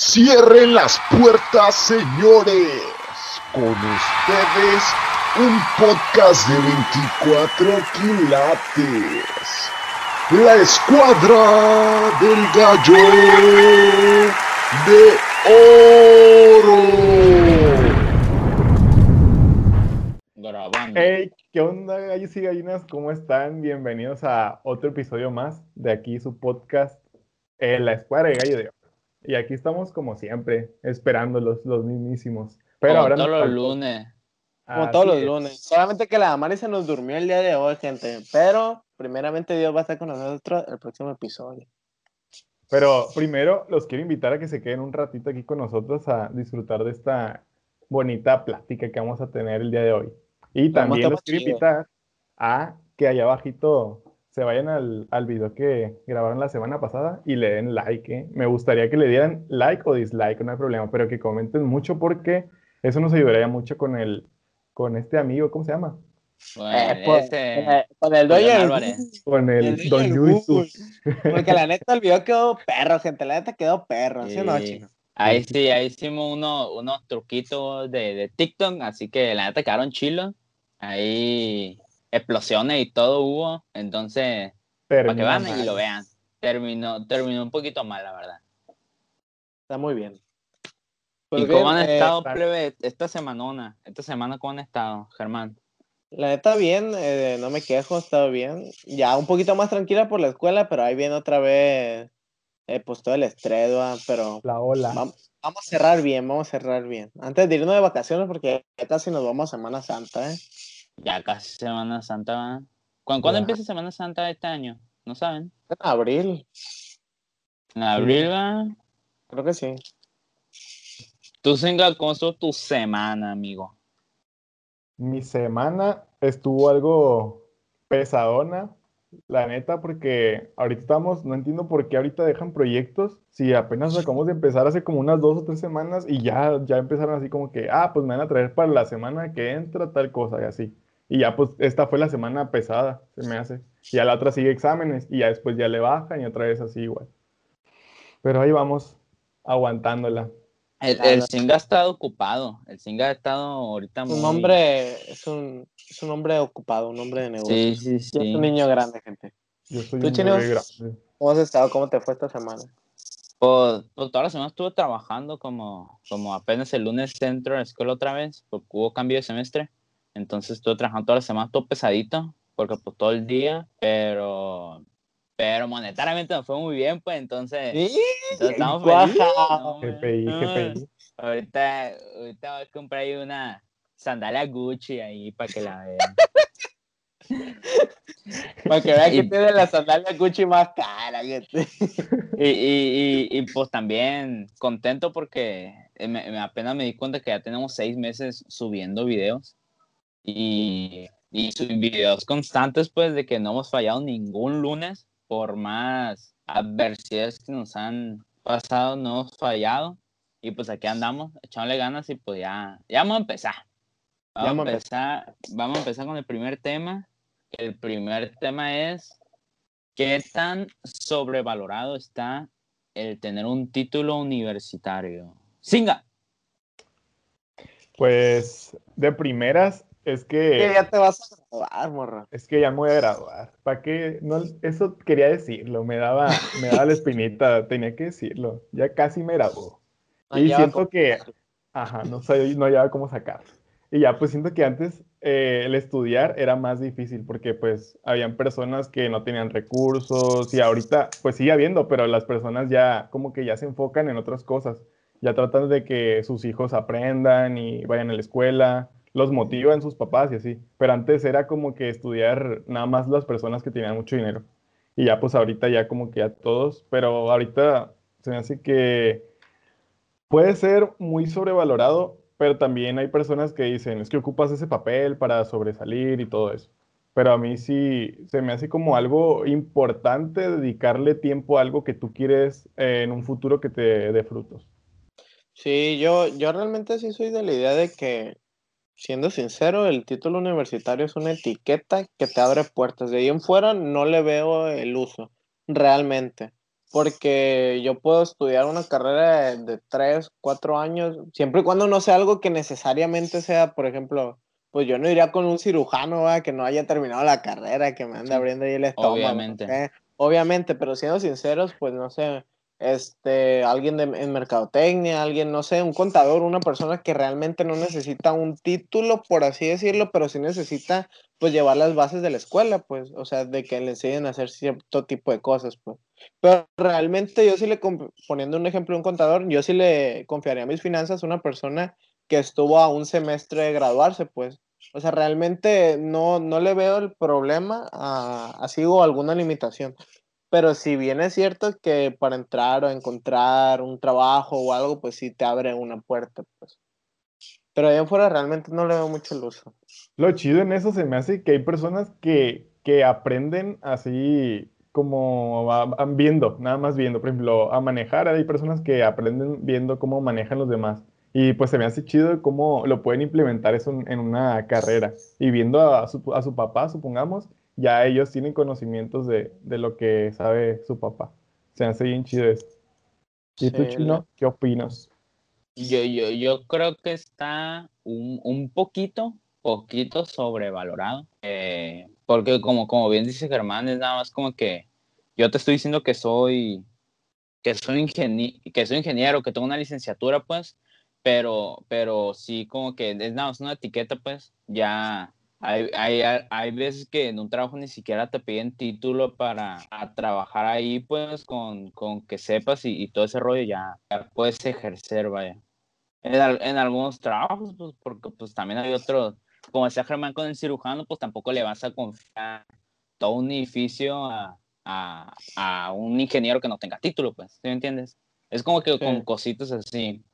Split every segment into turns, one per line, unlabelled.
Cierren las puertas, señores. Con ustedes, un podcast de 24 quilates. La escuadra del gallo de oro.
Grabando.
Hey, ¿qué onda, gallos y gallinas? ¿Cómo están? Bienvenidos a otro episodio más de aquí su podcast, eh, La Escuadra de Gallo de Oro. Y aquí estamos como siempre, esperando los, los mismísimos. Pero
Como
ahora
todos
nos
los lunes.
Como
Así
todos los
es.
lunes. Solamente que la Mari se nos durmió el día de hoy, gente. Pero, primeramente, Dios va a estar con nosotros el próximo episodio.
Pero primero los quiero invitar a que se queden un ratito aquí con nosotros a disfrutar de esta bonita plática que vamos a tener el día de hoy. Y también los quiero invitar a que allá abajito se vayan al, al video que grabaron la semana pasada y le den like. ¿eh? Me gustaría que le dieran like o dislike, no hay problema, pero que comenten mucho porque eso nos ayudaría mucho con el, con este amigo, ¿cómo se llama?
Bueno,
Eh, pues,
ese-
eh, con el del
Álvarez.
Con el,
el
Don Luis.
Porque la neta el video quedó perro, gente. La neta quedó perro. ¿Sí o no,
Sí. Ahí sí, ahí hicimos uno- unos truquitos de, de TikTok, así que la neta quedaron chilos. Ahí explosiones y todo hubo, entonces, para que
mal.
y lo vean. Terminó, terminó un poquito mal, la verdad.
Está muy bien.
¿Y
Pues
cómo han
eh,
estado, plebe, esta semanona? Esta semana, ¿cómo han estado, Germán?
La neta bien, eh, no me quejo, ha estado bien. Ya un poquito más tranquila por la escuela, pero ahí viene otra vez, eh, pues todo el estrés, pero
La ola.
Vamos, vamos a cerrar bien, vamos a cerrar bien. Antes de irnos de vacaciones, porque casi nos vamos a Semana Santa, ¿eh?
Ya casi Semana Santa, ¿va? ¿Cuándo, cuándo empieza Semana Santa de este año? ¿No saben?
En abril,
En abril, ¿va?
creo que sí.
Tú, Singa, ¿cómo estuvo tu semana, amigo?
Mi semana estuvo algo pesadona, la neta, porque ahorita estamos, no entiendo por qué ahorita dejan proyectos, si apenas acabamos de empezar hace como unas dos o tres semanas y ya, ya empezaron así como que, ah, pues me van a traer para la semana que entra tal cosa y así. Y ya pues esta fue la semana pesada, se me hace. Y a la otra sigue exámenes y ya después ya le bajan y otra vez así igual. Pero ahí vamos, aguantándola.
El, el Singa ha estado ocupado. El Singa ha estado ahorita muy...
Un hombre, es un, es un hombre ocupado, un hombre de negocio.
Sí, sí,
Ya es
sí.
un niño grande, gente.
Yo soy
¿Tú,
un
Chino?
bebé grande.
¿Cómo has estado? ¿Cómo te fue esta semana?
Pues, pues toda la semana estuve trabajando como, como apenas el lunes entro a la escuela otra vez, porque hubo cambio de semestre. Entonces estuve trabajando toda la semana, todo pesadito, porque pues todo el día, pero... Pero monetariamente me fue muy bien, pues entonces... entonces estamos felices, ¿no?
GPI,
Ah,
GPI.
Ahorita, ahorita voy a comprar ahí una sandalia Gucci ahí para que la vean.
Para que vean que tiene la sandalia Gucci más cara, gente.
Y, y, y, y, pues también contento porque me- me- apenas me di cuenta que ya tenemos seis meses subiendo videos y, y su- videos constantes pues de que no hemos fallado ningún lunes por más adversidades que nos han pasado, no hemos fallado y pues aquí andamos echándole ganas y pues ya, ya vamos a empezar. Vamos,
vamos
a
a
empezar, vamos a empezar con el primer tema. El primer tema es ¿Qué tan sobrevalorado está el tener un título universitario? ¡Singa!
Pues de primeras es
Que ya te vas a graduar, morra.
es que ya me voy a graduar. ¿Para qué? No, eso quería decirlo, me daba, me daba la espinita, tenía que decirlo. Ya casi me graduó.
No
Y
lleva
siento que, ajá, no sé, no llevaba cómo sacarlo. Y ya pues siento que antes eh, el estudiar era más difícil porque pues habían personas que no tenían recursos y ahorita pues sigue habiendo, pero las personas ya como que ya se enfocan en otras cosas. Ya tratan de que sus hijos aprendan y vayan a la escuela, los motivan sus papás y así. Pero antes era como que estudiar nada más las personas que tenían mucho dinero. Y ya pues ahorita ya como que ya todos, pero ahorita se me hace que puede ser muy sobrevalorado, pero también hay personas que dicen, es que ocupas ese papel para sobresalir y todo eso. Pero a mí sí se me hace como algo importante dedicarle tiempo a algo que tú quieres eh, en un futuro que te dé frutos.
Sí, yo, yo realmente sí soy de la idea de que, siendo sincero, el título universitario es una etiqueta que te abre puertas. De ahí en fuera no le veo el uso, realmente. porque yo puedo estudiar una carrera de, de tres, cuatro años, siempre y cuando no sea algo que necesariamente sea, por ejemplo, pues yo no iría con un cirujano que no haya terminado la carrera, que me ande abriendo ahí el estómago.
Obviamente.
Obviamente, pero siendo sinceros, pues no sé, este, alguien de, en mercadotecnia, alguien, no sé, un contador, una persona que realmente no necesita un título, por así decirlo, pero sí necesita, pues, llevar las bases de la escuela, pues, o sea, de que le enseñen a hacer cierto tipo de cosas, pues. Pero realmente yo sí le, poniendo un ejemplo de un contador, yo sí le confiaría mis finanzas a una persona que estuvo a un semestre de graduarse, pues. O sea, realmente no, no le veo el problema a, así o alguna limitación. Pero si bien es cierto que para entrar o encontrar un trabajo o algo, pues sí te abre una puerta, pues. Pero ahí afuera realmente no le veo mucho el uso.
Lo chido en eso se me hace que hay personas que, que aprenden así como van viendo, nada más viendo. Por ejemplo, a manejar, hay personas que aprenden viendo cómo manejan los demás. Y pues se me hace chido cómo lo pueden implementar eso en, una carrera. Y viendo a su, a su papá, supongamos, ya ellos tienen conocimientos de, de, lo que sabe su papá. Se hace bien chido eso. ¿Y tú, Chino, qué opinas?
Yo, yo, yo creo que está un, un poquito, poquito sobrevalorado. Eh, porque como, como bien dice Germán, es nada más como que yo te estoy diciendo que soy, que soy, ingeniero, que soy ingeniero, que tengo una licenciatura, pues, pero, pero sí como que es nada más una etiqueta, pues, ya hay, hay, hay, veces que en un trabajo ni siquiera te piden título para trabajar ahí, pues con, con que sepas y, y, todo ese rollo ya, puedes ejercer, vaya. En, en, algunos trabajos, pues porque pues también hay otros, como decía Germán con el cirujano, pues tampoco le vas a confiar todo un edificio a, a, a un ingeniero que no tenga título, pues, ¿sí me entiendes? Es como que con cositas así.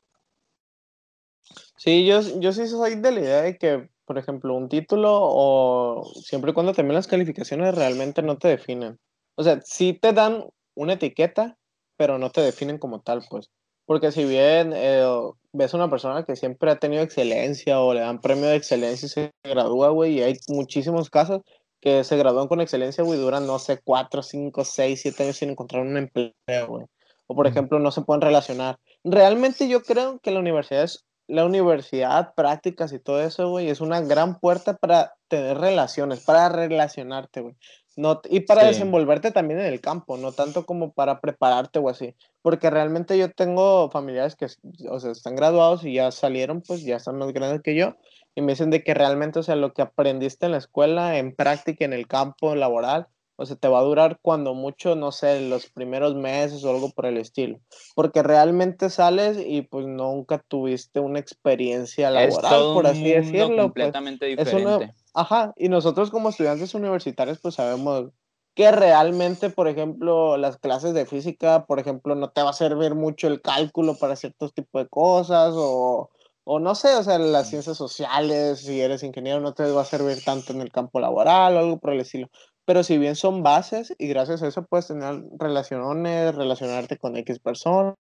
Sí, yo, yo sí soy de la idea de que por ejemplo, un título o siempre y cuando también las calificaciones realmente no te definen. O sea, sí te dan una etiqueta, pero no te definen como tal, pues. Porque si bien eh, ves a una persona que siempre ha tenido excelencia o le dan premio de excelencia y se gradúa, güey, y hay muchísimos casos que se gradúan con excelencia, güey, duran, no sé, cuatro, cinco, seis, siete años sin encontrar un empleo, güey. O, por ejemplo, no se pueden relacionar. Realmente yo creo que la universidad es la universidad, prácticas y todo eso, güey, es una gran puerta para tener relaciones, para relacionarte, güey. No, y para desenvolverte también en el campo, no tanto como para prepararte o así. Porque realmente yo tengo familiares que, o sea, están graduados y ya salieron, pues ya están más grandes que yo. Y me dicen de que realmente, o sea, lo que aprendiste en la escuela, en práctica, en el campo laboral, o sea, te va a durar cuando mucho, no sé, los primeros meses o algo por el estilo. Porque realmente sales y pues nunca tuviste una experiencia laboral, por así decirlo. Pues.
completamente diferente.
ajá, y nosotros como estudiantes universitarios pues sabemos que realmente, por ejemplo, las clases de física, por ejemplo, no te va a servir mucho el cálculo para ciertos tipos de cosas o, o no sé, o sea, las ciencias sociales, si eres ingeniero, no te va a servir tanto en el campo laboral o algo por el estilo pero si bien son bases y gracias a eso puedes tener relaciones, relacionarte con X personas,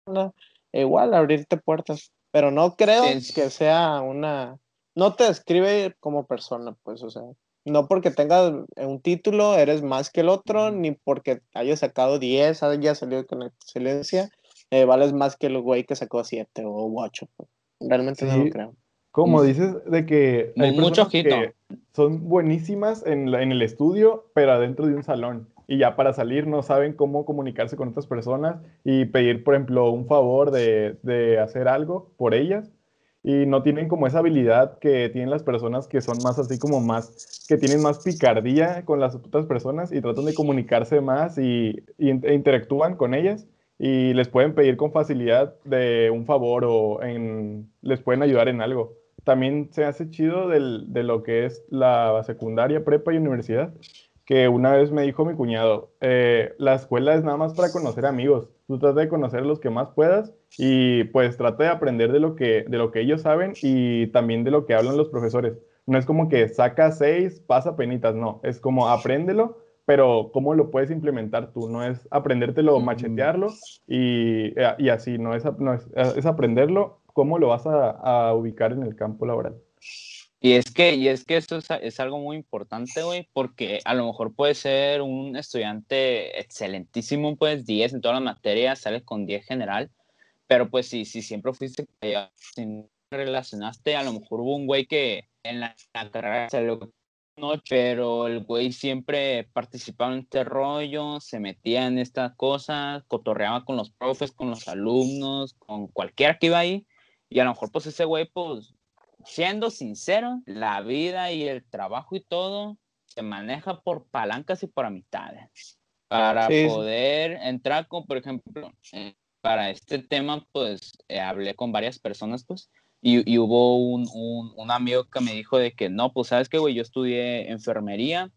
e igual abrirte puertas, pero no creo que sea una, no te describe como persona, pues, o sea, no porque tengas un título eres más que el otro, ni porque hayas sacado 10, hayas salido con excelencia, eh, vales más que el güey que sacó 7 o 8. Pues. Realmente no lo creo.
Como dices, de que
hay mucho que
son buenísimas en, en, el estudio, pero adentro de un salón. Y ya para salir no saben cómo comunicarse con otras personas y pedir, por ejemplo, un favor de, de hacer algo por ellas. Y no tienen como esa habilidad que tienen las personas que son más así como más, que tienen más picardía con las otras personas y tratan de comunicarse más y, y e interactúan con ellas y les pueden pedir con facilidad de un favor o en, les pueden ayudar en algo también se hace chido del, de lo que es la secundaria, prepa y universidad, que una vez me dijo mi cuñado, eh, la escuela es nada más para conocer amigos, tú trata de conocer los que más puedas y pues trata de aprender de lo que, de lo que ellos saben y también de lo que hablan los profesores. No es como que saca seis, pasa penitas, no, es como apréndelo, pero cómo lo puedes implementar tú, no es aprendértelo, machetearlo y, y así, no es, no es, es aprenderlo cómo lo vas a, ubicar en el campo laboral.
Y es que, y es que eso es, es algo muy importante, güey, porque a lo mejor puedes ser un estudiante excelentísimo, pues 10 en todas las materias, sales con 10 general, pero pues si, si siempre fuiste sin relacionaste, a lo mejor hubo un güey que en la, carrera salió no, pero el güey siempre participaba en este rollo, se metía en estas cosas, cotorreaba con los profes, con los alumnos, con cualquiera que iba ahí, y a lo mejor pues ese güey pues siendo sincero, la vida y el trabajo y todo se maneja por palancas y por amistades. Para poder entrar con, por ejemplo, eh, para este tema, pues eh, hablé con varias personas, pues, y, y hubo un, un, un, amigo que me dijo de que no, pues, ¿sabes qué, güey? Yo estudié enfermería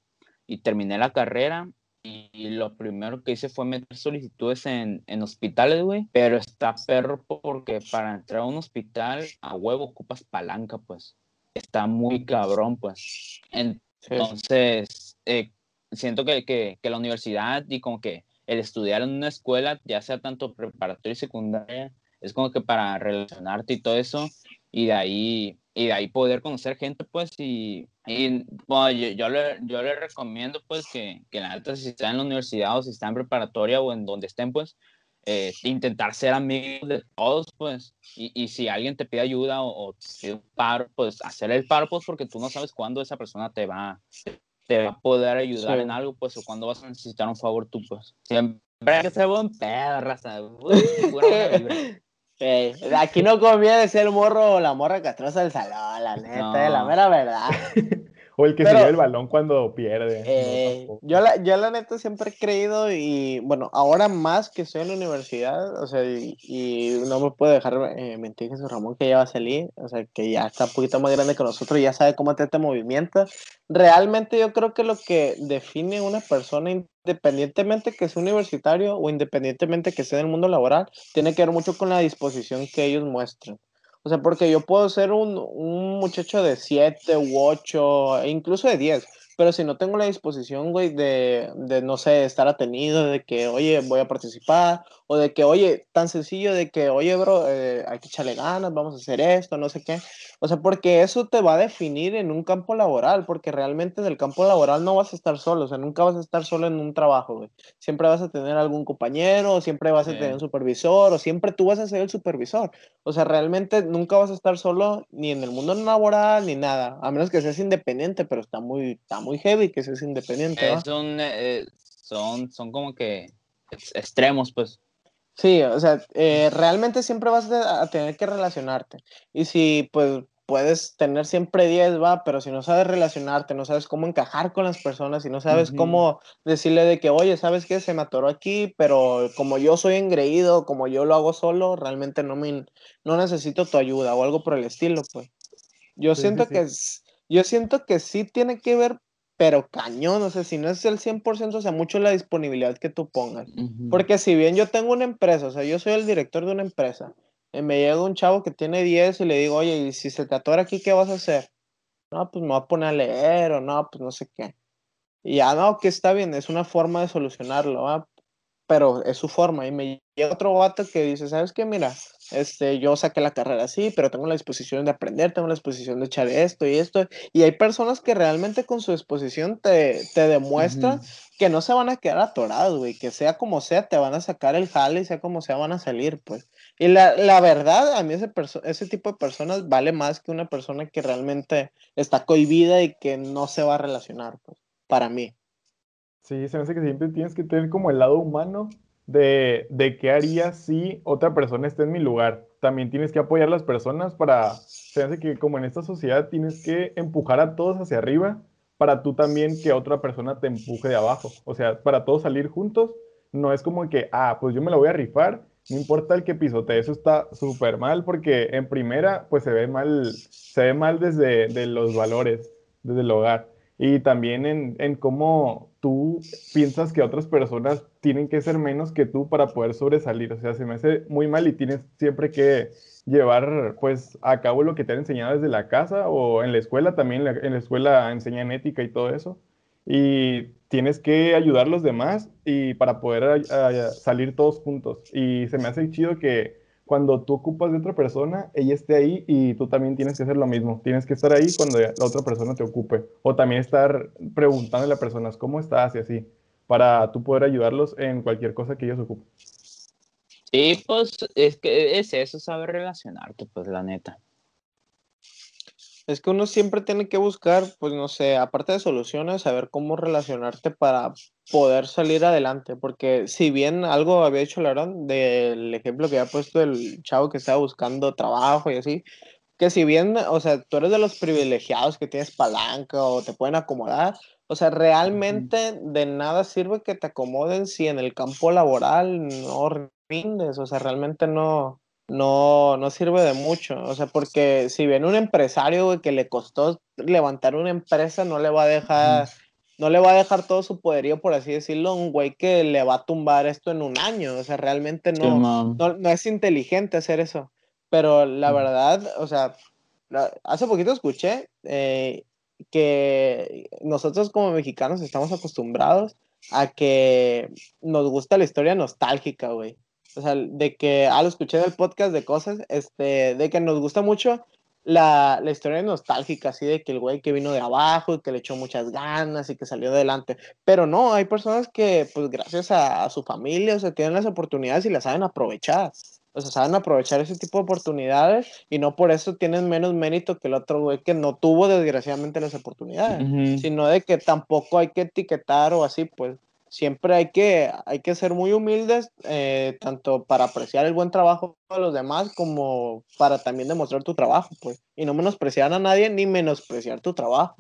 y terminé la carrera y lo primero que hice fue meter solicitudes en, en hospitales, güey. Pero está perro porque para entrar a un hospital a huevo ocupas palanca, pues. Está muy cabrón, pues. Entonces, eh, siento que, que, que, la universidad y como que el estudiar en una escuela, ya sea tanto preparatoria y secundaria, es como que para relacionarte y todo eso, y de ahí y de ahí poder conocer gente, pues, y, y bueno, yo, yo, le, yo le recomiendo, pues, que, que la neta, si está en la universidad o si está en preparatoria o en donde estén, pues, eh, intentar ser amigos de todos, pues, y, y, si alguien te pide ayuda o, o te pide un paro, pues, hacer el paro, pues, porque tú no sabes cuándo esa persona te va, te va a poder ayudar en algo, pues, o cuándo vas a necesitar un favor tú, pues. Siempre hay que ser buen pedo, raza.
aquí no conviene ser el morro o la morra castrosa del salón, la neta, la mera verdad.
o el que se lleva el balón cuando pierde.
Eh, yo, la, yo la neta siempre he creído y bueno, ahora más que estoy en la universidad, o sea, y, no me puedo dejar eh, mentir Jesús Ramón que ya va a salir, o sea, que ya está un poquito más grande que nosotros, ya sabe cómo te este movimiento. Realmente yo creo que lo que define una persona independientemente que sea universitario o independientemente que sea en el mundo laboral, tiene que ver mucho con la disposición que ellos muestren. O sea, porque yo puedo ser un, un muchacho de 7 u 8, e incluso de 10, pero si no tengo la disposición, güey, de, de, no sé, estar atenido, de que, oye, voy a participar, o de que, oye, tan sencillo de que, oye, bro, eh, hay que echarle ganas, vamos a hacer esto, no sé qué. O sea, porque eso te va a definir en un campo laboral, porque realmente en el campo laboral no vas a estar solo, o sea, nunca vas a estar solo en un trabajo, güey. Siempre vas a tener algún compañero, o siempre vas a tener un supervisor, o siempre tú vas a ser el supervisor. O sea, realmente nunca vas a estar solo ni en el mundo laboral ni nada, a menos que seas independiente, pero está muy, está muy heavy que seas independiente.
Es un, eh, son, son como que extremos, pues.
Sí, o sea, eh, realmente siempre vas a tener que relacionarte. Y si, pues, puedes tener siempre 10, va, pero si no sabes relacionarte, no sabes cómo encajar con las personas, si no sabes cómo decirle de que, oye, ¿sabes qué? Se me atoró aquí, pero como yo soy engreído, como yo lo hago solo, realmente no me, no necesito tu ayuda o algo por el estilo, pues. Yo siento que, yo siento que sí tiene que ver pero cañón, o sea, si no es el 100%, o sea, mucho la disponibilidad que tú pongas. Porque si bien yo tengo una empresa, o sea, yo soy el director de una empresa, y me llega un chavo que tiene 10 y le digo, oye, ¿y si se te atora aquí, qué vas a hacer? No, pues me voy a poner a leer, o no, pues no sé qué. Y ya, no, que está bien, es una forma de solucionarlo, pero es su forma. Y me llega otro vato que dice, ¿sabes qué? Mira, este, yo saqué la carrera así, pero tengo la disposición de aprender, tengo la disposición de echar esto y esto. Y hay personas que realmente con su disposición te, te demuestran que no se van a quedar atorados, güey, que sea como sea, te van a sacar el jale y sea como sea, van a salir, pues. Y la, la verdad, a mí ese, ese tipo de personas vale más que una persona que realmente está cohibida y que no se va a relacionar, pues, para mí.
Sí, se me hace que siempre tienes que tener como el lado humano de, de qué haría si otra persona esté en mi lugar. También tienes que apoyar a las personas para, se que como en esta sociedad tienes que empujar a todos hacia arriba para tú también que otra persona te empuje de abajo. O sea, para todos salir juntos, no es como que, ah, pues yo me la voy a rifar, no importa el que pisotee, eso está súper mal porque en primera, pues se ve mal, se ve mal desde de los valores, desde el hogar. Y también en, en cómo tú piensas que otras personas tienen que ser menos que tú para poder sobresalir. O sea, se me hace muy mal y tienes siempre que llevar pues a cabo lo que te han enseñado desde la casa o en la escuela también, en la escuela enseñan ética y todo eso. Y tienes que ayudar a los demás y para poder salir todos juntos. Y se me hace chido que cuando tú ocupas de otra persona, ella esté ahí y tú también tienes que hacer lo mismo. Tienes que estar ahí cuando la otra persona te ocupe. O también estar preguntando a las personas cómo estás y así, para tú poder ayudarlos en cualquier cosa que ellos ocupen.
Sí, pues es que es eso, saber relacionarte, pues la neta.
Es que uno siempre tiene que buscar, pues no sé, aparte de soluciones, saber cómo relacionarte para poder salir adelante. Porque si bien algo había hecho Larón del ejemplo que había puesto el chavo que estaba buscando trabajo y así, que si bien, o sea, tú eres de los privilegiados que tienes palanca o te pueden acomodar, o sea, realmente de nada sirve que te acomoden si en el campo laboral no rindes, o sea, realmente no, no, no sirve de mucho. O sea, porque si viene un empresario que le costó levantar una empresa, no le va a dejar, no le va a dejar todo su poderío, por así decirlo, a un güey que le va a tumbar esto en un año. O sea, realmente no, no, es inteligente hacer eso. Pero la verdad, o sea, hace poquito escuché eh, que nosotros como mexicanos estamos acostumbrados a que nos gusta la historia nostálgica, güey o sea, de que, ah, lo escuché del podcast de cosas, este, de que nos gusta mucho la, la historia nostálgica, así de que el güey que vino de abajo y que le echó muchas ganas y que salió adelante. Pero no, hay personas que, pues gracias a, su familia, o sea, tienen las oportunidades y las saben aprovechar. O sea, saben aprovechar ese tipo de oportunidades y no por eso tienen menos mérito que el otro güey que no tuvo desgraciadamente las oportunidades, sino de que tampoco hay que etiquetar o así, pues siempre hay que, hay que ser muy humildes, eh, tanto para apreciar el buen trabajo de los demás como para también demostrar tu trabajo, pues, y no menospreciar a nadie ni menospreciar tu trabajo.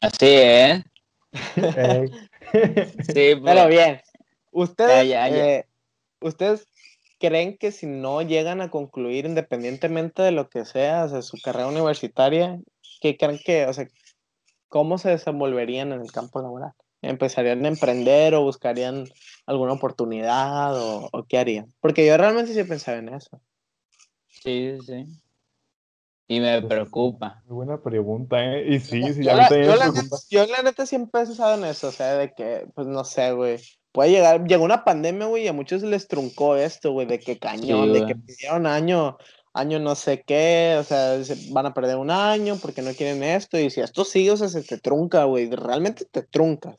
Así es.
Sí, Pero pues. bien, ustedes, eh, ustedes creen que si no llegan a concluir independientemente de lo que sea, o sea, su carrera universitaria, ¿qué creen que, o sea, ¿cómo se desenvolverían en el campo laboral? ¿Empezarían a emprender o buscarían alguna oportunidad o, qué harían? Porque yo realmente sí pensaba en eso.
Sí, sí. Y me pues, preocupa.
Muy buena pregunta, ¿eh? Y sí, sí,
yo, la, yo, la neta, yo la neta siempre he pensado en eso, o sea, de que, pues no sé, güey. Puede llegar, llegó una pandemia, güey, y a muchos les truncó esto, güey, de que cañón, de que pidieron año, año no sé qué, o sea, van a perder un año porque no quieren esto, y si esto sigue, o sea, se te trunca, güey, realmente te trunca.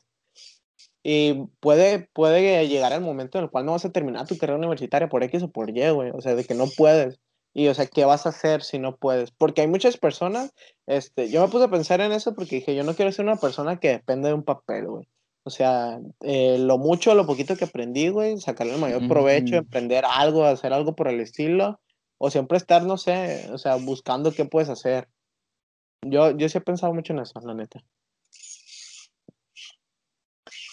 Y puede, puede llegar el momento en el cual no vas a terminar tu carrera universitaria por X o por Y, güey, o sea, de que no puedes. Y, o sea, ¿qué vas a hacer si no puedes? Porque hay muchas personas, este, yo me puse a pensar en eso porque dije, yo no quiero ser una persona que depende de un papel, güey. O sea, eh, lo mucho, lo poquito que aprendí, güey, sacarle el mayor provecho, emprender algo, hacer algo por el estilo, o siempre estar, no sé, o sea, buscando qué puedes hacer. Yo, yo sí he pensado mucho en eso, la neta.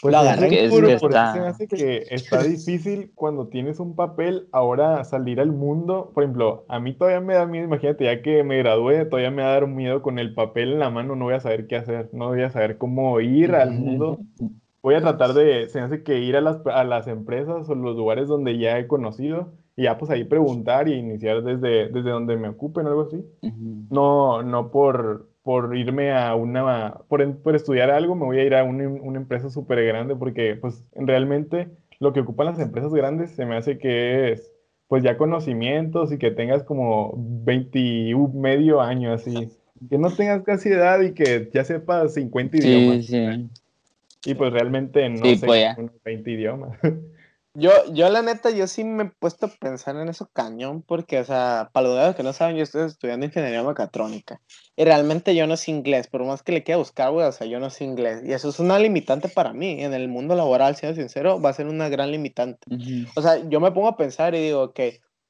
Pues la que, es que está... hace que está difícil cuando tienes un papel ahora salir al mundo. Por ejemplo, a mí todavía me da miedo, imagínate, ya que me gradué, todavía me va a dar miedo con el papel en la mano, no voy a saber qué hacer, no voy a saber cómo ir al mundo. Voy a tratar de, se hace que ir a las, a las empresas o los lugares donde ya he conocido y ya pues ahí preguntar y iniciar desde, desde donde me ocupen algo así. No, no por, por irme a una, por, por, estudiar algo, me voy a ir a una, una empresa súper grande porque pues realmente lo que ocupan las empresas grandes se me hace que es pues ya conocimientos y que tengas como 20 medio año así. Que no tengas casi edad y que ya sepas 50 idiomas. Y pues realmente no sé pues 20 idiomas.
Yo, yo la neta, yo sí me he puesto a pensar en eso cañón, porque, o sea, para los que no saben, yo estoy estudiando ingeniería mecatrónica. Y realmente yo no sé inglés, por más que le quiera buscar, güey, o sea, yo no sé inglés. Y eso es una limitante para mí. En el mundo laboral, siendo sincero, va a ser una gran limitante. O sea, yo me pongo a pensar y digo, ok,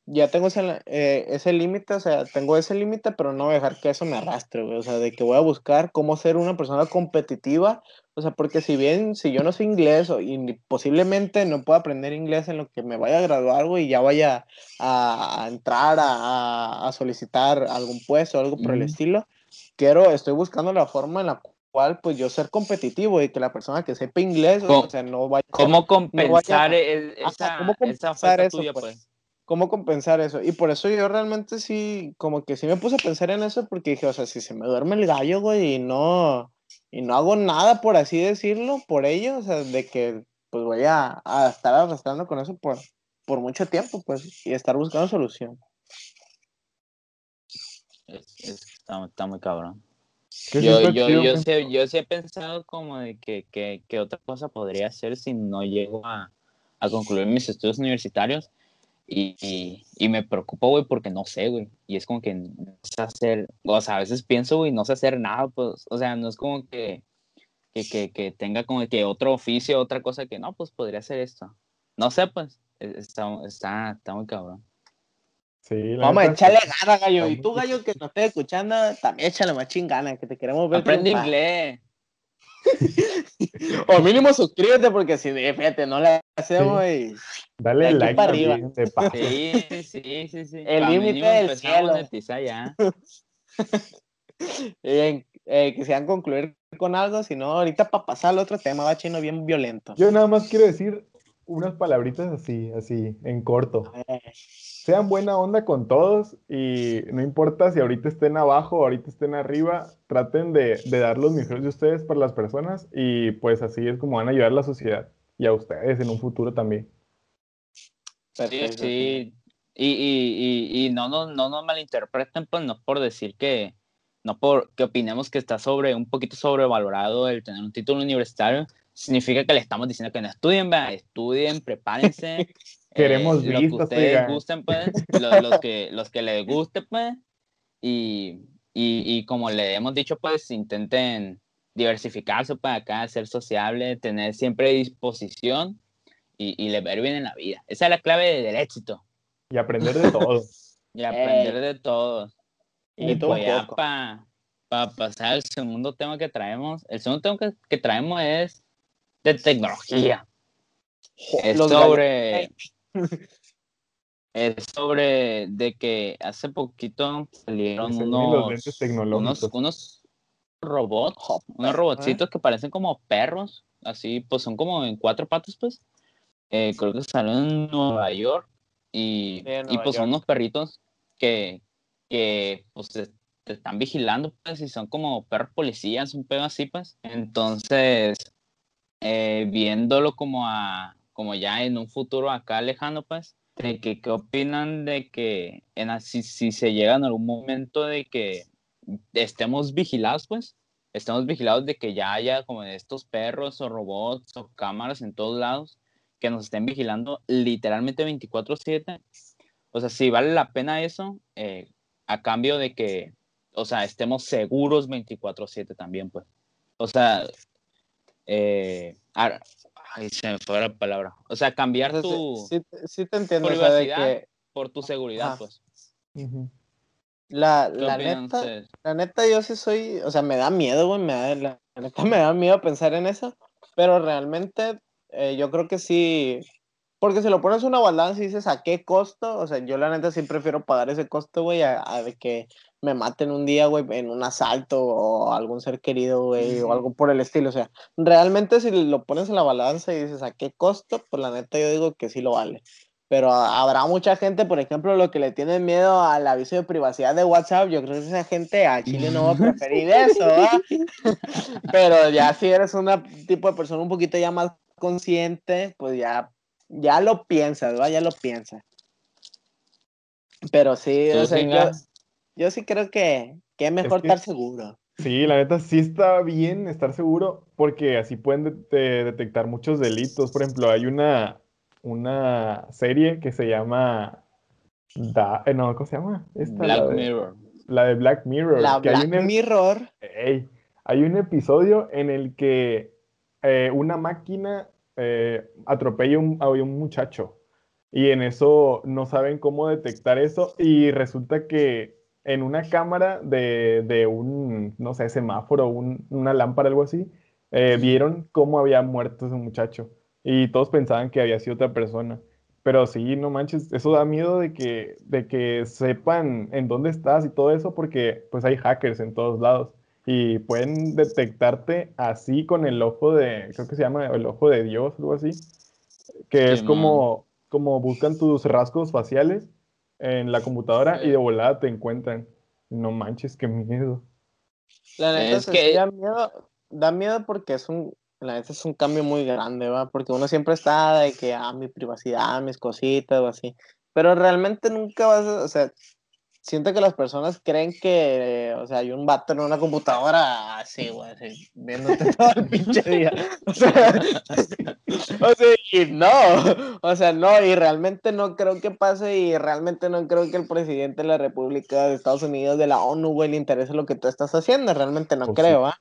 ya tengo ese, eh, ese límite, o sea, tengo ese límite, pero no voy a dejar que eso me arrastre, güey. O sea, de que voy a buscar cómo ser una persona competitiva o sea, porque si bien, si yo no sé inglés o, y posiblemente no puedo aprender inglés en lo que me vaya a graduar, y ya vaya a, entrar a, a, solicitar algún puesto o algo por el estilo, quiero, estoy buscando la forma en la cual pues yo ser competitivo y que la persona que sepa inglés, o sea, no vaya
¿Cómo compensar esa,
¿cómo compensar eso, pues? pues? ¿Cómo compensar eso? Y por eso yo realmente sí, como que sí me puse a pensar en eso porque dije, o sea, si se me duerme el gallo, güey, y no y no hago nada, por así decirlo, por ello, o sea, de que pues voy a, a estar arrastrando con eso por, por mucho tiempo, pues, y estar buscando solución.
Es- es- está, está muy cabrón. Yo, yo, yo, sí, yo sí he pensado como de que, que, que otra cosa podría hacer si no llego a, a concluir mis estudios universitarios. Y, y, y me preocupo, güey, porque no sé, güey. Y es como que no sé hacer, o sea, a veces pienso, güey, no sé hacer nada, pues, o sea, no es como que, que, que, que tenga como que otro oficio, otra cosa que, no, pues podría hacer esto. No sé, pues, e- está, está, está muy cabrón.
Sí,
Vamos a echarle ganas, gallo. Y tú, gallo, que nos estés escuchando, también échale más ganas, que te queremos ver.
Aprende inglés.
O mínimo suscríbete, porque si, fíjate, no le hacemos y
Dale
de aquí
like
para arriba.
de paso.
Sí, sí, sí, sí.
El límite del cielo.
ya.
eh, eh, quisieran concluir con algo, si no, ahorita para pasar al otro tema, va chino bien violento.
Yo nada más quiero decir unas palabritas así, así, en corto. Sean buena onda con todos y no importa si ahorita estén abajo o ahorita estén arriba, traten de, de dar los mejores de ustedes para las personas y pues así es como van a ayudar a la sociedad y a ustedes en un futuro también.
Sí,
perfecto.
sí. Y, y, y, y no, no, no nos malinterpreten, pues no por decir que, no por que opinemos que está sobre, un poquito sobrevalorado el tener un título universitario, significa que le estamos diciendo que no estudien, ¿verdad? estudien, prepárense.
Queremos
lo que ustedes
oigan.
gusten, pues, lo- los, que, los que les guste, pues, y, y, y como le hemos dicho, pues, intenten diversificarse para acá, ser sociable, tener siempre disposición y, y le ver bien en la vida. Esa es la clave del éxito.
Y aprender de todo.
Y aprender de todo.
Y
Y
todo
pues ya para pasar al segundo tema que traemos, el segundo tema que, que traemos es de tecnología. Es
Los
sobre, es sobre de que hace poquito salieron unos, unos, unos robots,
Hop,
unos robotcitos que parecen como perros, así pues son como en cuatro patas pues. Eh, creo que salieron en Nueva York y, y pues son unos perritos que, que pues te, te están vigilando pues y son como perros policías, un pedo así pues. Entonces, eh, viéndolo como a como ya en un futuro acá lejano pues, de que qué opinan de que en así si se llega en algún momento de que estemos vigilados pues, estemos vigilados de que ya haya como estos perros o robots o cámaras en todos lados que nos estén vigilando literalmente 24/7. O sea, si vale la pena eso, eh, a cambio de que, o sea, estemos seguros 24/7 también, pues. O sea, eh, ar- ay, se me fue la palabra. O sea, cambiar
O sea,
tu,
sí, sí- sí te entiendo, o sea, de
privacidad.
que
por tu seguridad,
Ajá.
pues.
Ujú.
La,
¿Qué
la neta,
ustedes?
la neta yo sí soy, o sea, me da miedo, güey, me da, la, la neta me da miedo pensar en eso, pero realmente eh, yo creo que sí, porque si lo pones en una balanza y dices a qué costo, o sea, yo la neta sí prefiero pagar ese costo, güey, a, a que me maten un día, güey, en un asalto o algún ser querido, güey, o algo por el estilo, o sea, realmente si lo pones en la balanza y dices a qué costo, pues la neta yo digo que sí lo vale. Pero habrá mucha gente, por ejemplo, lo que le tiene miedo al aviso de privacidad de WhatsApp, yo creo que esa gente a Chile no va a preferir eso, ¿va? Pero ya si eres un tipo de persona un poquito ya más consciente, pues ya, ya lo piensas, ¿va? Ya lo piensas. Pero sí,
¿Tú,
o sea, yo, sí creo que, que es mejor
que-
estar seguro.
Sí, la neta sí está bien estar seguro porque así pueden de- de- detectar muchos delitos. Por ejemplo, hay una, una serie que se llama... Da- eh, no, ¿cómo se llama? Esta, la,
Black
de,
Mirror.
la de Black Mirror.
La
que hay
Black
un-
Mirror,
Ey, hay un episodio en el que eh, una máquina eh, atropella un- a un muchacho y en eso no saben cómo detectar eso y resulta que en una cámara de, de un, no sé, semáforo, un- una lámpara, algo así, eh, vieron cómo había muerto ese muchacho y todos pensaban que había sido otra persona. Pero sí, no manches, eso da miedo de que, de que sepan en dónde estás y todo eso, porque pues hay hackers en todos lados y pueden detectarte así con el ojo de, creo que se llama el ojo de Dios, algo así, que es como, como buscan tus rasgos faciales en la computadora
Sí.
y de volada te encuentran. No manches, qué miedo.
la neta
Es que-
da miedo, da miedo porque es un, la neta es un cambio muy grande, ¿va? Porque uno siempre está de que, ah, mi privacidad, mis cositas o así. Pero realmente nunca vas a, o sea, siento que las personas creen que, o sea, hay un vato en una computadora así, güey, así, viéndote todo el pinche día. O sea, o sea, y no, o sea, no, y realmente no creo que pase y realmente no creo que el presidente de la República de Estados Unidos, de la ONU, güey, le interese lo que tú estás haciendo, realmente no
O sí.
creo, ¿ah?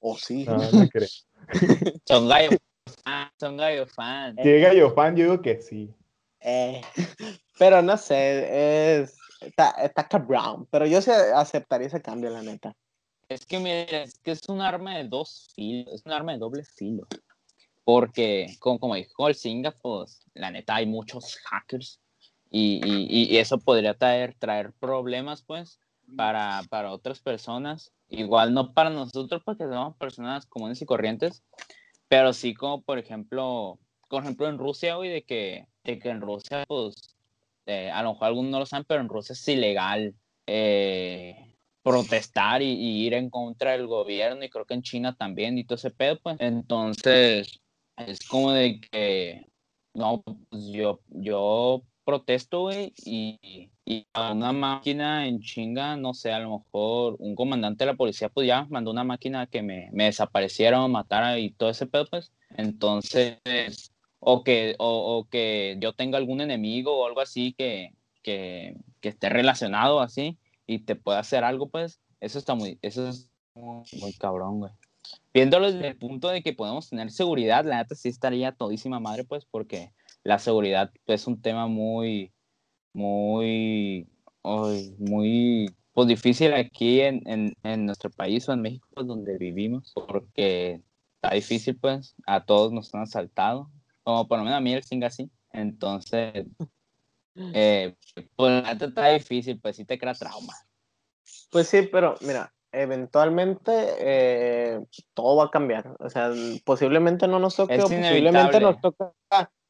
O sí.
No, no creo.
Son gallos fan, son gallos fan.
Si es gallo fan, yo digo que sí.
Eh, pero no sé, es, está, está cabrón, pero yo sí aceptaría ese cambio, la neta.
Es que mira, es que es un arma de dos filos, es un arma de doble filo. Porque, como, como dijo el Singa, pues la neta hay muchos hackers y, y- y eso podría traer, traer problemas, pues, para, para otras personas. Igual no para nosotros, porque somos personas comunes y corrientes, pero sí como, por ejemplo, por ejemplo en Rusia, güey, de que, de que en Rusia, pues, eh, a lo mejor algunos no lo saben, pero en Rusia es ilegal eh, protestar y, y ir en contra del gobierno y creo que en China también y todo ese pedo, pues. Entonces, es como de que, no, pues yo, yo protesto, güey, y, y a una máquina en chinga, no sé, a lo mejor un comandante de la policía, pues ya mandó una máquina que me, me desapareciera o matara y todo ese pedo, pues. Entonces, o que, o, o que yo tenga algún enemigo o algo así que, que, que esté relacionado así y te pueda hacer algo, pues, eso está muy, eso es muy, muy cabrón, güey. Viéndolo desde el punto de que podemos tener seguridad, la neta sí estaría todísima madre, pues, porque la seguridad pues, es un tema muy, muy, muy pues, difícil aquí en, en, en nuestro país o en México, donde vivimos, porque está difícil, pues, a todos nos han asaltado, como por lo menos a mí el singa así. Entonces, eh, pues está difícil, pues sí te crea trauma.
Pues sí, pero mira, eventualmente eh, todo va a cambiar. O sea, posiblemente no nos toque o posiblemente nos toque,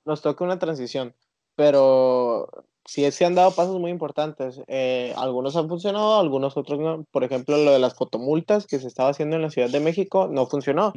nos toque una transición. Pero sí se han dado pasos muy importantes. Eh, algunos han funcionado, algunos otros no. Por ejemplo, lo de las fotomultas que se estaba haciendo en la Ciudad de México no funcionó.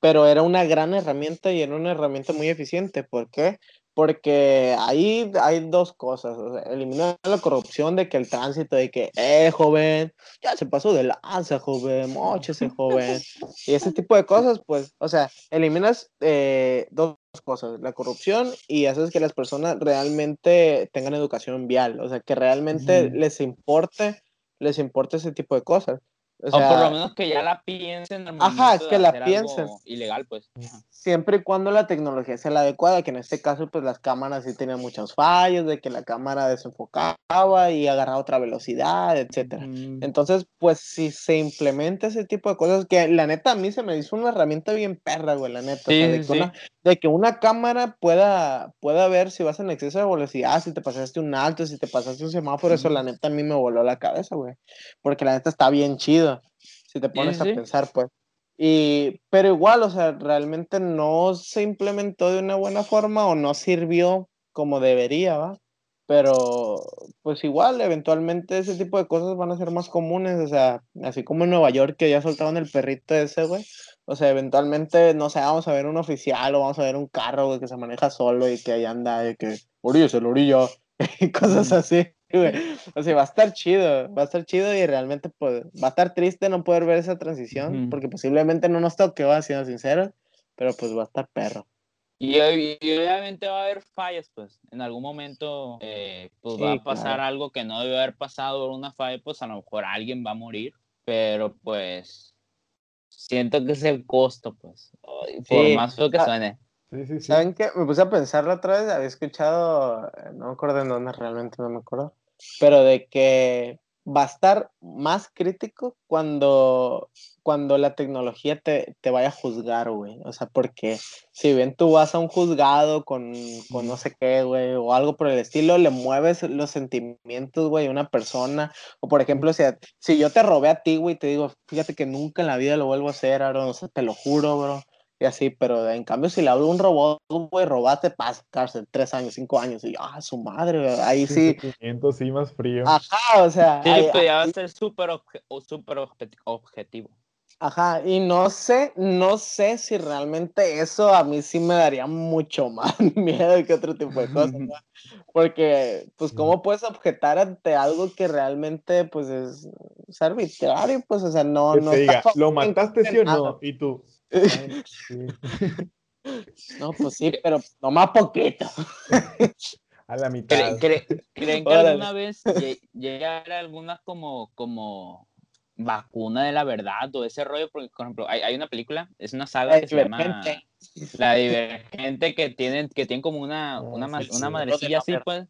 pero era una gran herramienta y era una herramienta muy eficiente. ¿Por qué? Porque ahí hay dos cosas. O sea, eliminar la corrupción de que el tránsito, de que, eh, joven, ya se pasó de lanza, joven, mochese, joven. Y ese tipo de cosas, pues, o sea, eliminas eh, dos cosas, la corrupción y haces que las personas realmente tengan educación vial, o sea, que realmente les importe, les importe ese tipo de cosas. O
O, por lo menos que ya la piensen. al
Ajá, es que la piensen.
Ilegal, pues.
siempre y cuando la tecnología sea la adecuada, que en este caso pues las cámaras sí tenían muchos fallos, de que la cámara desenfocaba y agarraba otra velocidad, etcétera.
Mm,
Entonces, pues si se implementa ese tipo de cosas, que la neta a mí se me hizo una herramienta bien perra, güey, la neta. o sea, de, que
sí.
una, de que una cámara pueda, pueda ver si vas en exceso de velocidad, si te pasaste un alto, si te pasaste un semáforo, eso la neta a mí me voló la cabeza, güey. Porque la neta está bien chido, si te pones
sí,
a pensar, pues. Y, pero igual, o sea, realmente no se implementó de una buena forma o no sirvió como debería, ¿va? Pero, pues igual, eventualmente ese tipo de cosas van a ser más comunes, o sea, así como en Nueva York que ya soltaron el perrito ese, güey. O sea, eventualmente, no sé, vamos a ver un oficial o vamos a ver un carro, güey, que se maneja solo y que ahí anda, de que, orillo, el orillo, y cosas así, güey. O sea, va a estar chido, va a estar chido y realmente, pues, va a estar triste no poder ver esa transición, porque posiblemente no nos toque, va, siendo sinceros, pero pues va a estar perro.
Y, obviamente va a haber fallas, pues. En algún momento, eh, pues
Sí,
va a pasar
claro.
algo que no debe haber pasado, una falla, pues a lo mejor alguien va a morir. Pero pues, siento que es el costo, pues. Ay, Por
Sí.
más feo que suene.
Sí, sí, sí.
¿Saben qué? Me puse a pensar la otra vez, había escuchado, eh, no me acuerdo en dónde realmente, no me acuerdo, pero de que va a estar más crítico cuando, cuando la tecnología te, te vaya a juzgar, güey. O sea, porque si bien tú vas a un juzgado con, con no sé qué, güey, o algo por el estilo, le mueves los sentimientos, güey, a una persona. O por ejemplo, si, si yo te robé a ti, güey, te digo, fíjate que nunca en la vida lo vuelvo a hacer, Aaron, o sea, te lo juro, bro y así, pero en cambio si le hablo a un robot, güey, robaste, pasa cárcel, tres años, cinco años, y ah, su madre, güey, ahí sí,
Sentimiento, sí, más frío.
ajá, o sea,
Sí,
ahí-
pues ya va a
ahí-
ser súper obje- o súper obje- objetivo.
Ajá, y no sé, no sé si realmente eso a mí sí me daría mucho más miedo que otro tipo de cosas, ¿no? porque pues cómo puedes objetar ante algo que realmente pues es, es arbitrario, pues o sea, no,
Que
no
te diga, ¿lo mataste sí o no? Y tú. "Ay, sí".
No, pues sí, pero nomás poquito.
A la
¿Cre-
mitad.
cre- ¿Creen que
Órale.
alguna vez lle- llegue a haber alguna como, como vacuna de la verdad o ese rollo? Porque, por ejemplo, hay, hay una película, es una saga que se llama
Divergente.
La Divergente, que tienen, que tienen como una, una,
sí,
una
sí.
madrecilla así,
la
pues.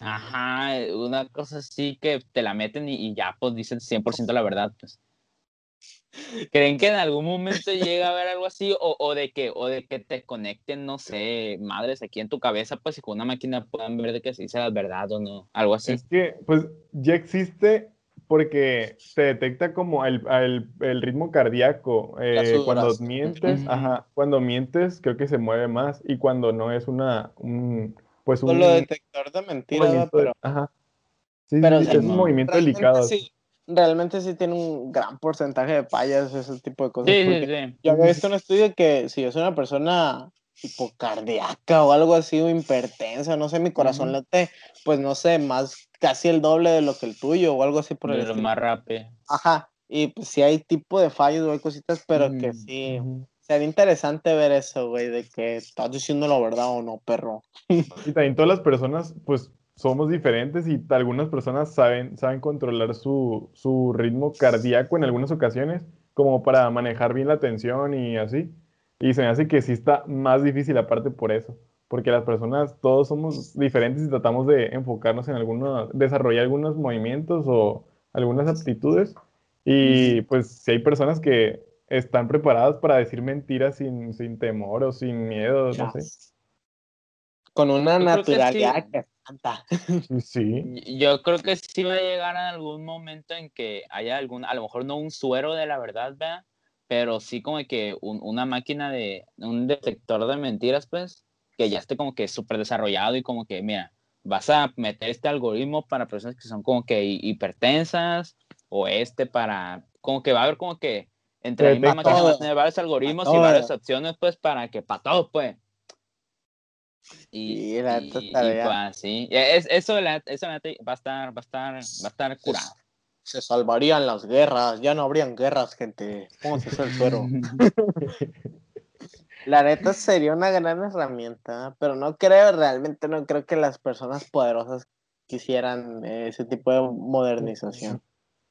Ajá, una cosa así que te la meten y, y ya, pues, dicen 100% la verdad, pues. ¿Creen que en algún momento llega a haber algo así o, o de que o de que te conecten, no sé, madres aquí en tu cabeza, pues, y con una máquina puedan ver de que se dice la verdad o no, algo así?
Es que, pues, ya existe porque te detecta como el, el- el ritmo cardíaco. eh, cuando mientes,
Ujú.
ajá, cuando mientes creo que se mueve más y cuando no es una, un, pues un
lo detector de
movimiento, de-
pero
ajá. Sí,
pero
sí,
sí,
es un
no.
movimiento
realmente
delicado.
sí, realmente sí tiene un gran porcentaje de fallas ese tipo de cosas.
Sí, sí,
porque
sí.
Yo había visto un estudio que si yo soy una persona hipocardíaca o algo así, o hipertensa, no sé, mi corazón
Ujú.
late, pues no sé, más casi el doble de lo que el tuyo o algo así por el
De lo
estilo.
más rápido.
Ajá, y pues sí hay tipo de fallos o hay cositas, pero que
Ujú,
sí, sería interesante ver eso, güey, de que estás diciendo la verdad o no, perro.
Y también todas las personas, pues, somos diferentes y algunas personas saben, saben controlar su, su ritmo cardíaco en algunas ocasiones, como para manejar bien la tensión y así. Y se me hace que sí está más difícil aparte por eso, porque las personas, todos somos diferentes y tratamos de enfocarnos en algunos, desarrollar algunos movimientos o algunas aptitudes. Y pues si hay personas que están preparadas para decir mentiras sin, sin temor o sin miedo, no sé.
Con una
Yo creo que
naturalidad
sí.
que espanta.
Sí.
Yo creo que sí va a llegar en algún momento en que haya algún, a lo mejor no un suero de la verdad, ¿verdad? Pero sí como que un- una máquina de, un detector de mentiras, pues, que ya esté como que súper desarrollado y como que, mira, vas a meter este algoritmo para personas que son como que hi- hipertensas o este para, como que va a haber como que entre la misma máquina va a tener varios algoritmos y varias opciones, pues, para que, para todos, pues. Y,
Sí, la neta
y- y,
estaría-
pues así. Es, eso, la, eso la va a estar, va a estar, va a estar curado.
Se salvarían las guerras, ya no habrían guerras, gente. Pónganse eso el suero. La neta sería una gran herramienta, pero no creo, realmente no creo que las personas poderosas quisieran ese tipo de modernización.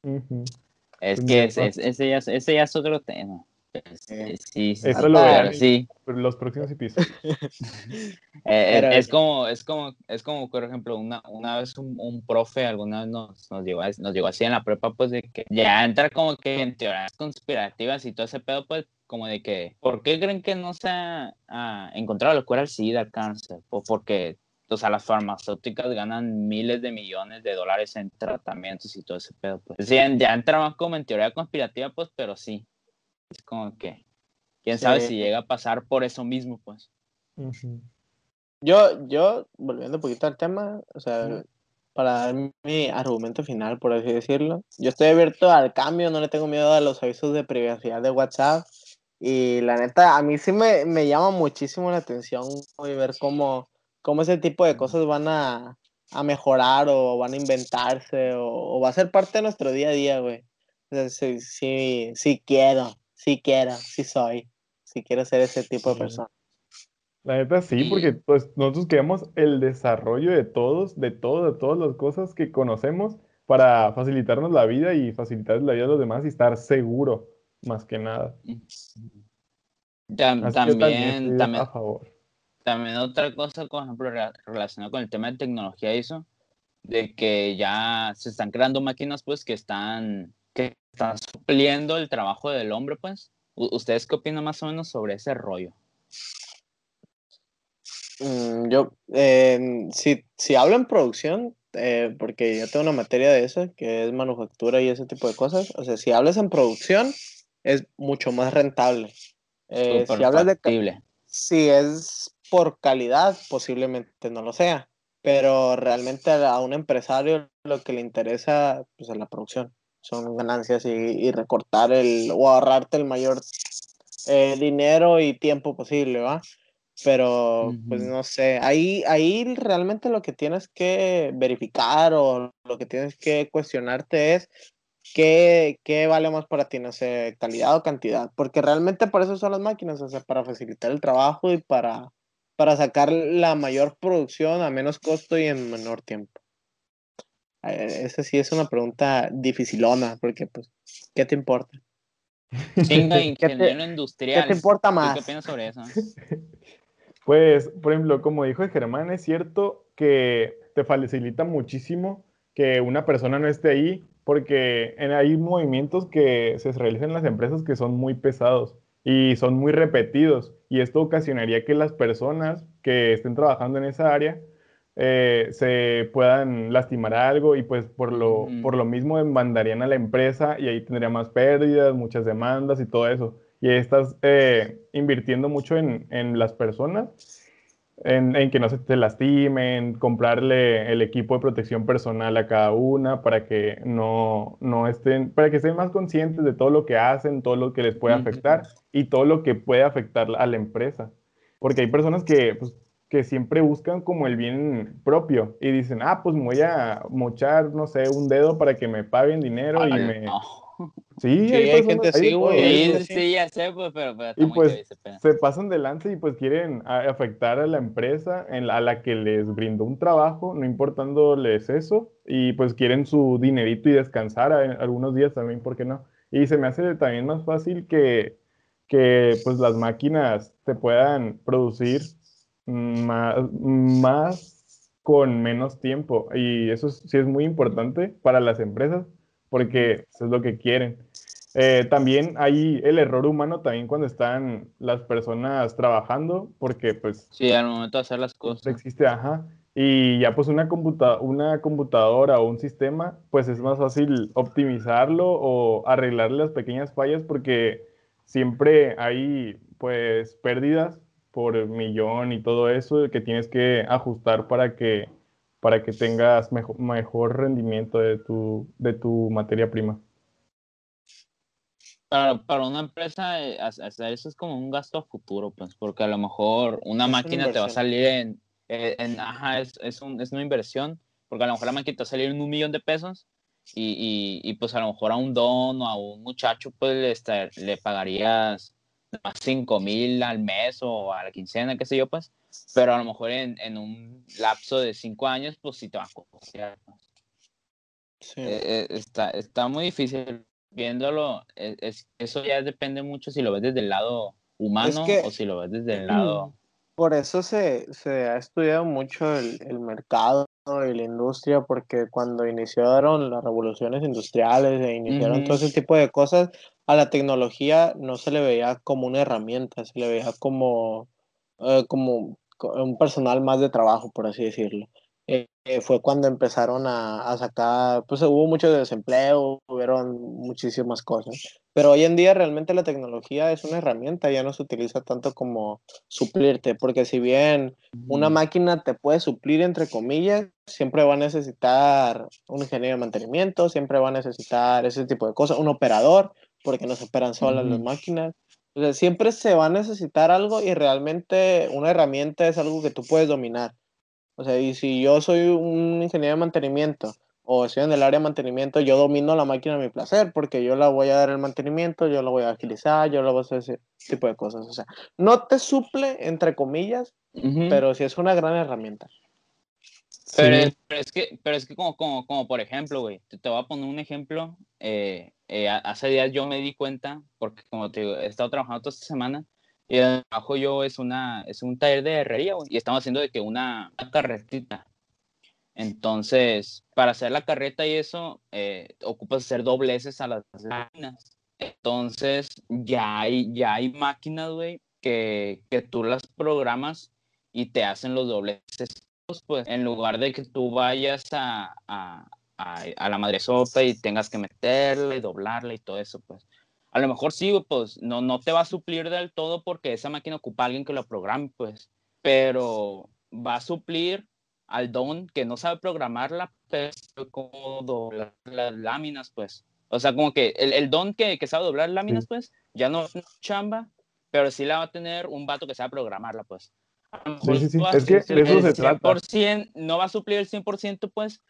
Es
Pues
que
mira,
ese, ese- ese ya, es- ese ya es otro tema. Este, sí, sí,
Eso
sí,
lo verán.
sí.
Los próximos episodios.
Eh,
Pero
es, como, es como, es como, por ejemplo, una, una vez un, un profe alguna vez nos, nos, llegó, nos llegó así en la prepa, pues de que ya entra como que en teorías conspirativas y todo ese pedo, pues como de que, ¿por qué creen que no se ha ah, encontrado la cura al SIDA, al cáncer? Pues porque, o sea, las farmacéuticas ganan miles de millones de dólares en tratamientos y todo ese pedo, pues. Sí, ya entra más como en teoría conspirativa, pues, pero sí. Es como que, quién sabe si llega a pasar por eso mismo, pues.
Yo, yo, volviendo un poquito al tema, o sea, para dar mi argumento final, por así decirlo, yo estoy abierto al cambio, no le tengo miedo a los avisos de privacidad de WhatsApp. Y la neta, a mí sí me, me llama muchísimo la atención güey, ver cómo, cómo ese tipo de cosas van a, a mejorar o van a inventarse o, o va a ser parte de nuestro día a día, güey. O sea, sí, sí, sí quiero, sí quiero, sí soy, sí quiero ser ese tipo de persona.
La neta sí,
Y-
porque pues nosotros queremos el desarrollo de todos, de todo, de todas las cosas que conocemos para facilitarnos la vida y facilitar la vida de los demás y estar seguro, más que nada.
Tam-
Así que yo
también, también,
a favor.
también otra cosa, por ejemplo, re- relacionada con el tema de tecnología y eso, de que ya se están creando máquinas, pues, que están, que están supliendo el trabajo del hombre, pues. ¿Ustedes qué opinan más o menos sobre ese rollo?
Mm, yo, eh, si, si hablo en producción, eh, porque yo tengo una materia de eso, que es manufactura y ese tipo de cosas, o sea, si hablas en producción, es mucho más rentable. Eh, si hablas de, si es por calidad, posiblemente no lo sea, pero realmente a a un empresario lo que le interesa, pues, es la producción. Son ganancias y, y recortar el o ahorrarte el mayor eh, dinero y tiempo posible, ¿va? Pero, pues no sé, ahí, ahí realmente lo que tienes que verificar o lo que tienes que cuestionarte es qué, qué vale más para ti, no sé, calidad o cantidad, porque realmente para eso son las máquinas, o sea, para facilitar el trabajo y para, para sacar la mayor producción a menos costo y en menor tiempo. Eh, Esa sí es una pregunta dificilona, porque pues, ¿qué te importa?
Chinga,
te-
ingeniero
¿Qué
industrial.
te importa
¿Tú
más?
qué opinas sobre eso?
Pues, por ejemplo, como dijo Germán, es cierto que te facilita muchísimo que una persona no esté ahí, porque en- hay movimientos que se realizan en las empresas que son muy pesados y son muy repetidos, y esto ocasionaría que las personas que estén trabajando en esa área eh, se puedan lastimar algo y pues por lo,
Ujú.
por lo mismo demandarían a la empresa y ahí tendría más pérdidas, muchas demandas y todo eso. Y ahí estás eh, invirtiendo mucho en, en las personas, en, en que no se te lastimen, comprarle el equipo de protección personal a cada una para que no, no estén, para que estén más conscientes de todo lo que hacen, todo lo que les puede afectar y todo lo que puede afectar a la empresa. Porque hay personas que, pues, que siempre buscan como el bien propio y dicen, ah, pues me voy a mochar, no sé, un dedo para que me paguen dinero y me...
no.
Sí,
Sí,
hay,
gente así, güey,
Sí,
sí.
sí, ya sé, pues, pero, pero está
Y
muy
pues
pedo.
se pasan de lanza y pues quieren afectar a la empresa en la- a la que les brindó un trabajo, no importándoles eso, y pues quieren su dinerito y descansar a- algunos días también, ¿por qué no? Y se me hace también más fácil que, que pues las máquinas te puedan producir más, más con menos tiempo, y eso es- sí es muy importante para las empresas, porque eso es lo que quieren. Eh, también hay el error humano también cuando están las personas trabajando, porque pues
Sí, al momento de hacer las cosas.
existe, ajá, y ya pues una computa- una computadora o un sistema, pues es más fácil optimizarlo o arreglar las pequeñas fallas porque siempre hay pues pérdidas por millón y todo eso que tienes que ajustar para que, para que tengas mejo- mejor rendimiento de tu, de tu materia prima.
Para, para una empresa, eh, hacer eso es como un gasto a futuro, pues, porque a lo mejor una
Es una
máquina te va a salir en, eh, en ajá, es, es, un- es una inversión, porque a lo mejor la máquina te va a salir en un millón de pesos y, y, y, pues a lo mejor a un don o a un muchacho, pues le, esta- le pagarías más cinco mil al mes o a la quincena, qué sé yo, pues, pero a lo mejor en, en un lapso de cinco años, pues sí te va a costar.
Sí.
Eh, eh, está, está muy difícil viéndolo. es- es- eso ya depende mucho si lo ves desde el lado humano
que-
o si lo ves desde el lado.
Por eso se, se ha estudiado mucho el, el mercado y la industria, porque cuando iniciaron las revoluciones industriales e iniciaron todo ese tipo de cosas, a la tecnología no se le veía como una herramienta, se le veía como, eh, como co- un personal más de trabajo, por así decirlo. Eh, eh, fue cuando empezaron a, a sacar, pues hubo mucho desempleo, hubieron muchísimas cosas. Pero hoy en día realmente la tecnología es una herramienta, ya no se utiliza tanto como suplirte, porque si bien una máquina te puede suplir, entre comillas, siempre va a necesitar un ingeniero de mantenimiento, siempre va a necesitar ese tipo de cosas, un operador, porque no se operan solas las
Ujú.
máquinas. O sea, siempre se va a necesitar algo y realmente una herramienta es algo que tú puedes dominar. O sea, y si yo soy un ingeniero de mantenimiento o estoy en el área de mantenimiento, yo domino la máquina a mi placer, porque yo la voy a dar el mantenimiento, yo la voy a agilizar, yo la voy a hacer ese tipo de cosas. O sea, no te suple, entre comillas,
Ujú.
pero sí es una gran herramienta.
Pero, es, pero es que, pero es que como, como, como por ejemplo, güey, te, voy a poner un ejemplo. eh, eh, hace días yo me di cuenta, porque como te digo, he estado trabajando toda esta semana, y el trabajo yo es, una, es un taller de herrería, y estamos haciendo de que una, una carretita. Entonces, para hacer la carreta y eso, eh, ocupas hacer dobleces a las máquinas. Entonces, ya hay, ya hay máquinas, güey, que, que tú las programas y te hacen los dobleces pues en lugar de que tú vayas a, a, a, a la madre sopa y tengas que meterle y doblarle y todo eso, pues a lo mejor sí, pues no, no te va a suplir del todo porque esa máquina ocupa a alguien que lo programe, pues, pero va a suplir al don que no sabe programarla, pero sabe cómo doblar las láminas, pues. O sea, como que el, el don que, que sabe doblar láminas, pues, ya no es chamba, pero sí la va a tener un vato que sabe programarla, pues.
Sí, sí, sí. Es que de eso se trata.
No va a suplir el 100%, pues,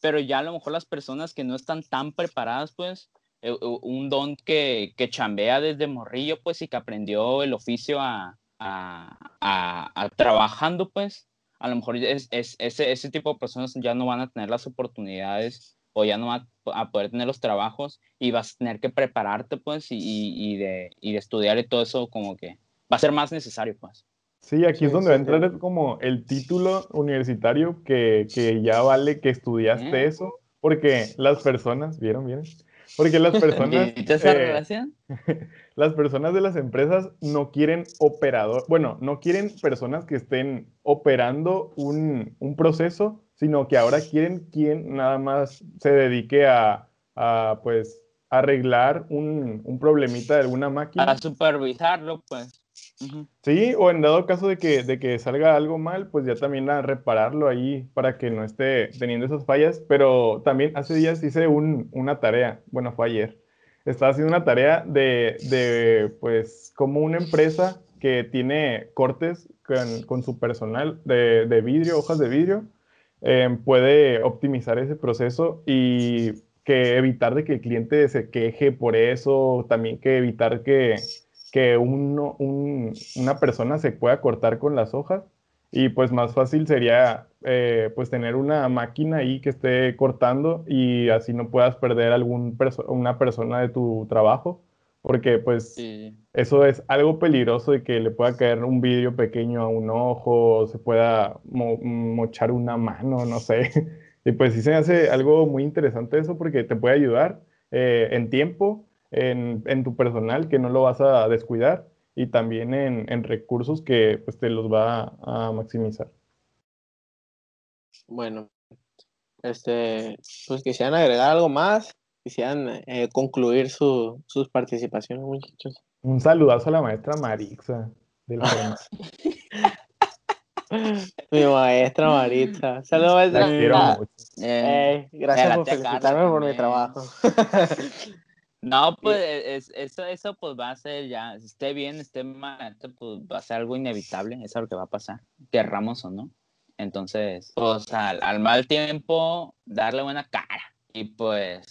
pero ya a lo mejor las personas que no están tan preparadas, pues, eh, un don que, que chambea desde morrillo, pues, y que aprendió el oficio a, a, a, trabajando, pues, a lo mejor es, es, ese, ese tipo de personas ya no van a tener las oportunidades o ya no van a poder tener los trabajos y vas a tener que prepararte, pues, y, y, de, y de estudiar y todo eso como que va a ser más necesario, pues.
Sí, aquí es donde va a entrar como el título universitario que, que ya vale que estudiaste mm. eso, porque las personas, ¿vieron? ¿Vieron? Porque las personas...
esa eh, relación?
las personas de las empresas no quieren operador, bueno, no quieren personas que estén operando un, un proceso, sino que ahora quieren quien nada más se dedique a, a pues, arreglar un, un, problemita de alguna máquina.
A supervisarlo, pues.
Sí, o en dado caso de que, de que salga algo mal, pues ya también a repararlo ahí para que no esté teniendo esas fallas. Pero también hace días hice un, una tarea, bueno, fue ayer. Estaba haciendo una tarea de, de pues, como una empresa que tiene cortes con, su personal de, de vidrio, hojas de vidrio, Em, puede optimizar ese proceso y que evitar de que el cliente se queje por eso, también que evitar que, que uno, una persona se pueda cortar con las hojas y pues más fácil sería eh, pues tener una máquina ahí que esté cortando y así no puedas perder algún una persona de tu trabajo porque pues eso es algo peligroso de que le pueda caer un vidrio pequeño a un ojo, se pueda mochar una mano, no sé. Y pues sí se hace algo muy interesante eso porque te puede ayudar eh, en tiempo, en, en, tu personal que no lo vas a descuidar y también en, en recursos que pues te los va a, maximizar.
Bueno, este, pues quisieran agregar algo más quisieran eh, concluir su, sus participaciones, muchachos.
Un saludazo a la maestra Marixa del
Mi maestra Maritza. Saludos, maestra. quiero mucho. Eh, gracias por felicitarme por mi trabajo.
No, pues eso, eso pues va a ser ya, esté bien, esté mal, pues va a ser algo inevitable, eso es lo que va a pasar, querramos o no. Entonces, pues al, al mal tiempo, darle buena cara. Y pues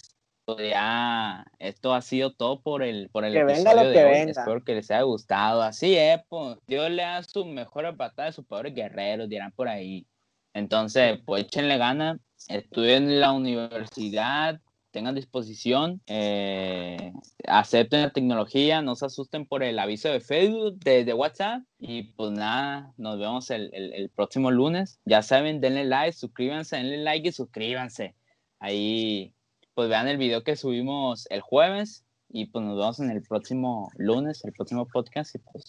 ya esto ha sido todo por el, por el
que venga lo que Venga.
Espero que les haya gustado. Así es, pues Dios le da su mejor batalla a sus pobres guerreros, dirán por ahí. Entonces, pues échenle ganas, estudien en la universidad, tengan disposición, eh, acepten la tecnología, no se asusten por el aviso de Facebook, de, WhatsApp. Y pues nada, nos vemos el, el, el próximo lunes. Ya saben, denle like, suscríbanse, denle like y suscríbanse. Ahí pues vean el video que subimos el jueves y pues nos vemos en el próximo lunes, el próximo podcast y pues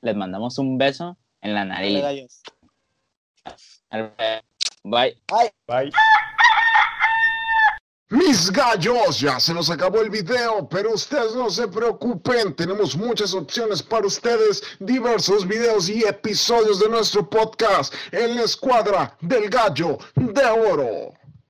les mandamos un beso en la nariz. Bye.
Bye.
Bye.
Mis gallos, ya se nos acabó el video, pero ustedes no se preocupen, tenemos muchas opciones para ustedes, diversos videos y episodios de nuestro podcast en la escuadra del gallo de oro.